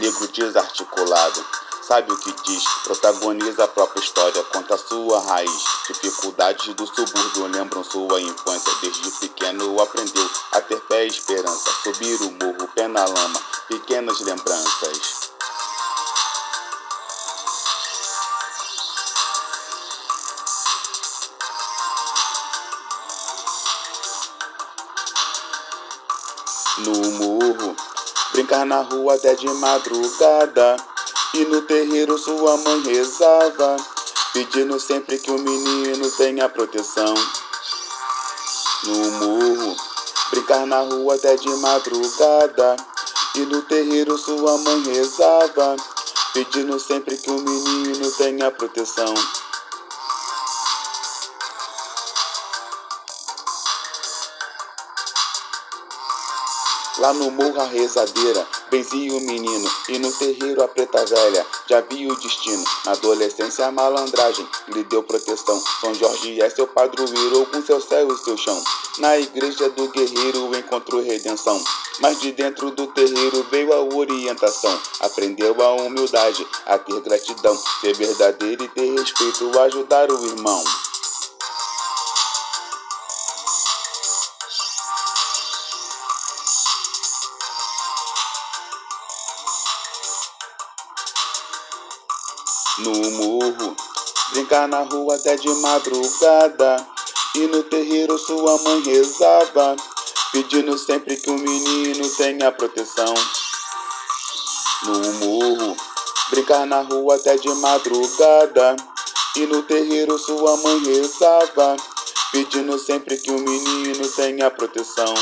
negro desarticulado. Sabe o que diz, protagoniza a própria história, conta sua raiz. Dificuldades do subúrbio lembram sua infância. Desde pequeno aprendeu a ter fé e esperança. Subir o morro, pé na lama, pequenas lembranças. no morro, brincar na rua até de madrugada. E no terreiro sua mãe rezava, pedindo sempre que o menino tenha proteção. No morro, brincar na rua até de madrugada. E no terreiro sua mãe rezava, pedindo sempre que o menino tenha proteção. Lá no morro a rezadeira, benzia o menino, e no terreiro a preta velha, já via o destino. Na adolescência a malandragem lhe deu proteção. São Jorge é seu padroeiro, com seu céu e seu chão. Na igreja do guerreiro encontrou redenção. Mas de dentro do terreiro veio a orientação. Aprendeu a humildade, a ter gratidão, ser verdadeiro e ter respeito, ajudar o irmão. Brincar na rua até de madrugada. E no terreiro sua mãe rezava, pedindo sempre que o menino tenha proteção. No morro, brincar na rua até de madrugada. E no terreiro sua mãe rezava, pedindo sempre que o menino tenha proteção.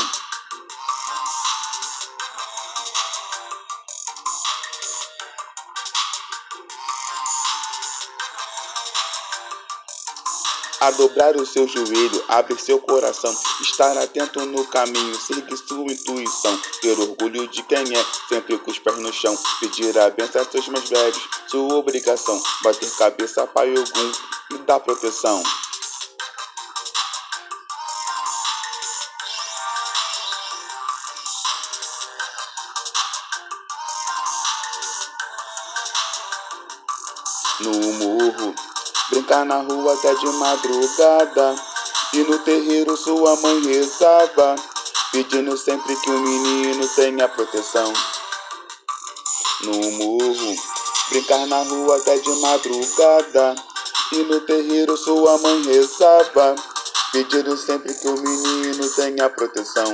A dobrar o seu joelho, abrir seu coração, estar atento no caminho, seguir sua intuição, ter orgulho de quem é, sempre com os pés no chão, pedir a benção a seus mais velhos, sua obrigação, bater cabeça pai algum e dar proteção. Brincar na rua até de madrugada. E no terreiro sua mãe rezava, pedindo sempre que o menino tenha proteção. No morro, brincar na rua até de madrugada. E no terreiro sua mãe rezava, pedindo sempre que o menino tenha proteção.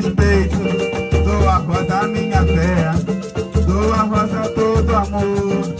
respeito, dou a rosa minha fé, dou a rosa todo amor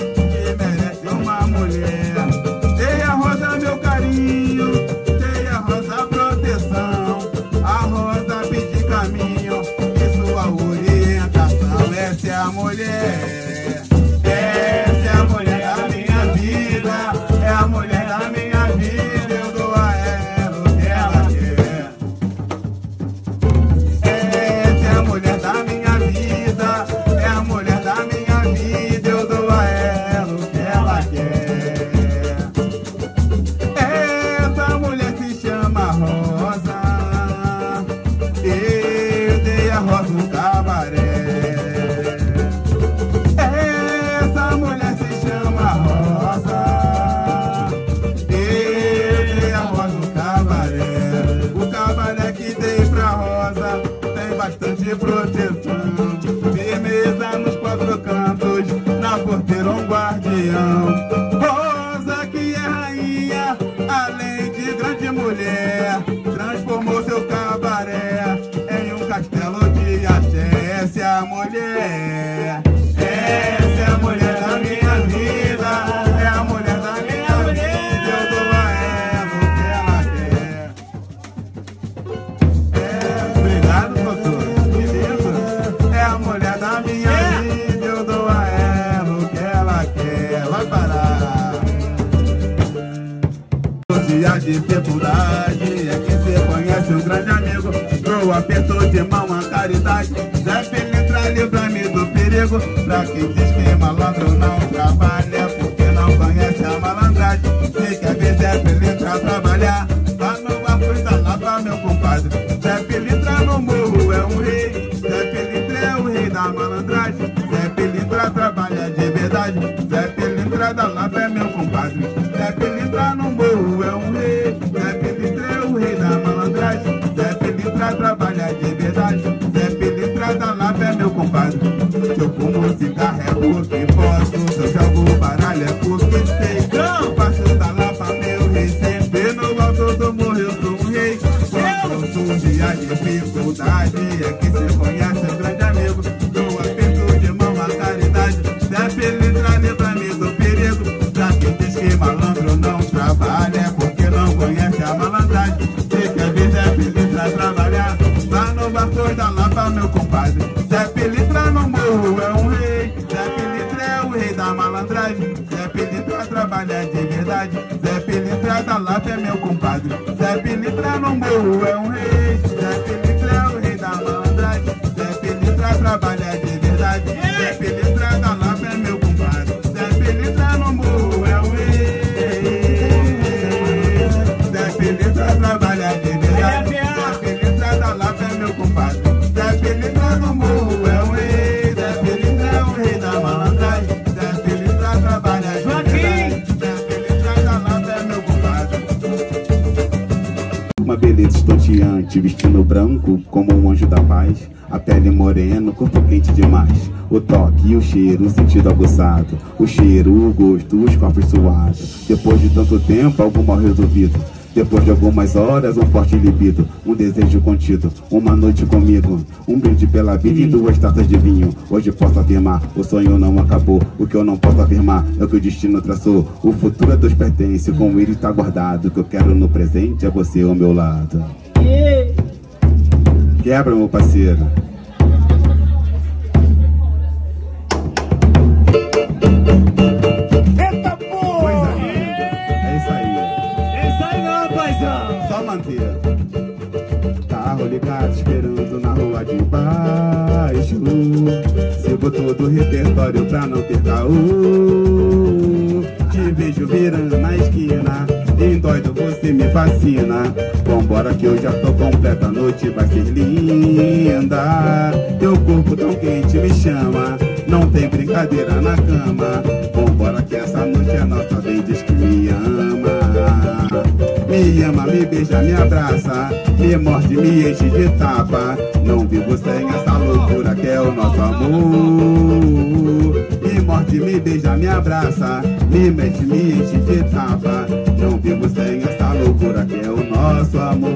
am. Lapa é meu compadre. Zé Pilintra no morro é um cheiro, o sentido aguçado. O cheiro, o gosto, os corpos suados. Depois de tanto tempo, algo mal resolvido. Depois de algumas horas, um forte libido, um desejo contido, uma noite comigo, um brinde pela vida e duas taças de vinho. Hoje posso afirmar, o sonho não acabou. O que eu não posso afirmar é o que o destino traçou. O futuro a Deus pertence, com ele está guardado. O que eu quero no presente é você ao meu lado. Quebra, meu parceiro. Ligado esperando na rua de baixo. Sigo todo o repertório pra não ter caô. Te vejo virando na esquina. Em doido você me fascina. Vambora que eu já tô completa, a noite vai ser linda. Teu corpo tão quente me chama. Não tem brincadeira na cama. Vambora que essa noite é nossa, vem diz que me ama. Me ama, me beija, me abraça, me morde, me enche de tapa. Não vivo sem essa loucura que é o nosso amor. Me morde, me beija, me abraça, me mexe, me enche de tapa. Não vivo sem essa loucura que é o nosso amor.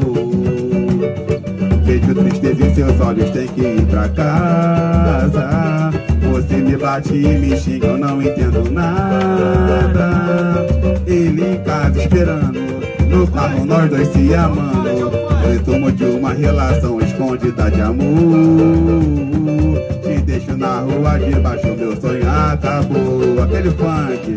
Vejo tristeza em seus olhos, tem que ir pra casa. Você me bate e me xinga, eu não entendo nada. Ele em casa esperando, carro nós dois se amando. Resumo de uma relação escondida de amor. Te deixo na rua de baixo, meu sonho acabou. Aquele funk,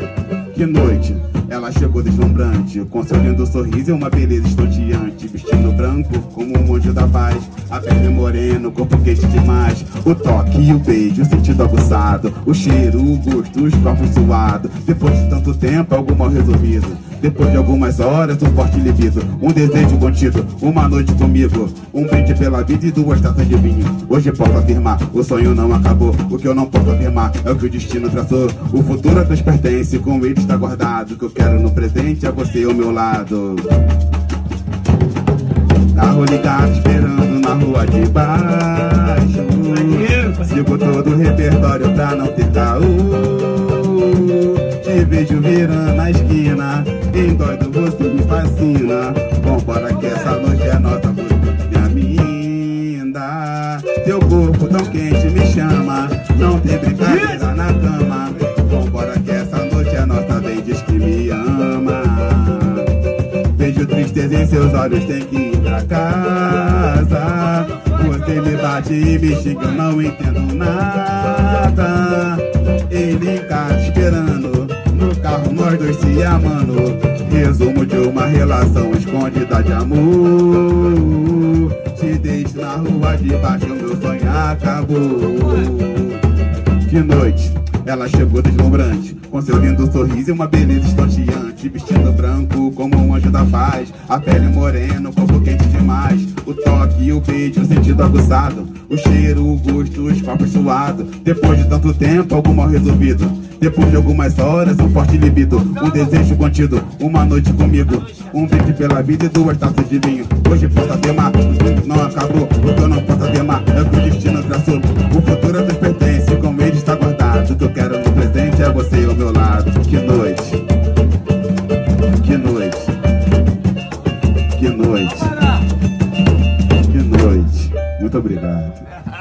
que noite. Ela chegou deslumbrante, com seu lindo sorriso e uma beleza estonteante. Vestindo branco como um anjo da paz, a pele morena, o corpo quente demais. O toque e o beijo, o sentido aguçado, o cheiro, o gosto, os corpos suados. Depois de tanto tempo, algo mal resolvido. Depois de algumas horas, um forte libido, um desejo contido, uma noite comigo, um brinde pela vida e duas taças de vinho. Hoje posso afirmar, o sonho não acabou. O que eu não posso afirmar é o que o destino traçou. O futuro a pertence, com ele está guardado. Que eu quero no presente é você ao meu lado. Carro ligado esperando na rua de baixo. Sigo todo o repertório pra não ter caô. Te vejo virando na esquina. Em doido você me fascina. Vambora que essa noite é nossa, você minha linda. Teu corpo tão quente me chama. Não tem brincadeira na cama. Tristeza em seus olhos, tem que ir pra casa. Você me bate e me xinga, não entendo nada. Ele casa esperando, no carro nós dois se amando. Resumo de uma relação dá de amor. Te deixo na rua de baixo, meu sonho acabou. Que noite, ela chegou deslumbrante, com seu lindo sorriso e uma beleza estonteante. Vestindo branco como um anjo da paz, a pele morena, o corpo quente demais. O toque, o beijo, o sentido aguçado, o cheiro, o gosto, os papos suados. Depois de tanto tempo, algo mal resolvido. Depois de algumas horas, um forte libido, um desejo contido, uma noite comigo, um brinde pela vida e duas taças de vinho. Hoje posso temar, não acabou, o que eu não posso temar é o que o destino traçou. O futuro nos pertence, com ele está guardado. Quero no presente é você ao meu lado. Que noite, que noite, que noite, que noite. Muito obrigado.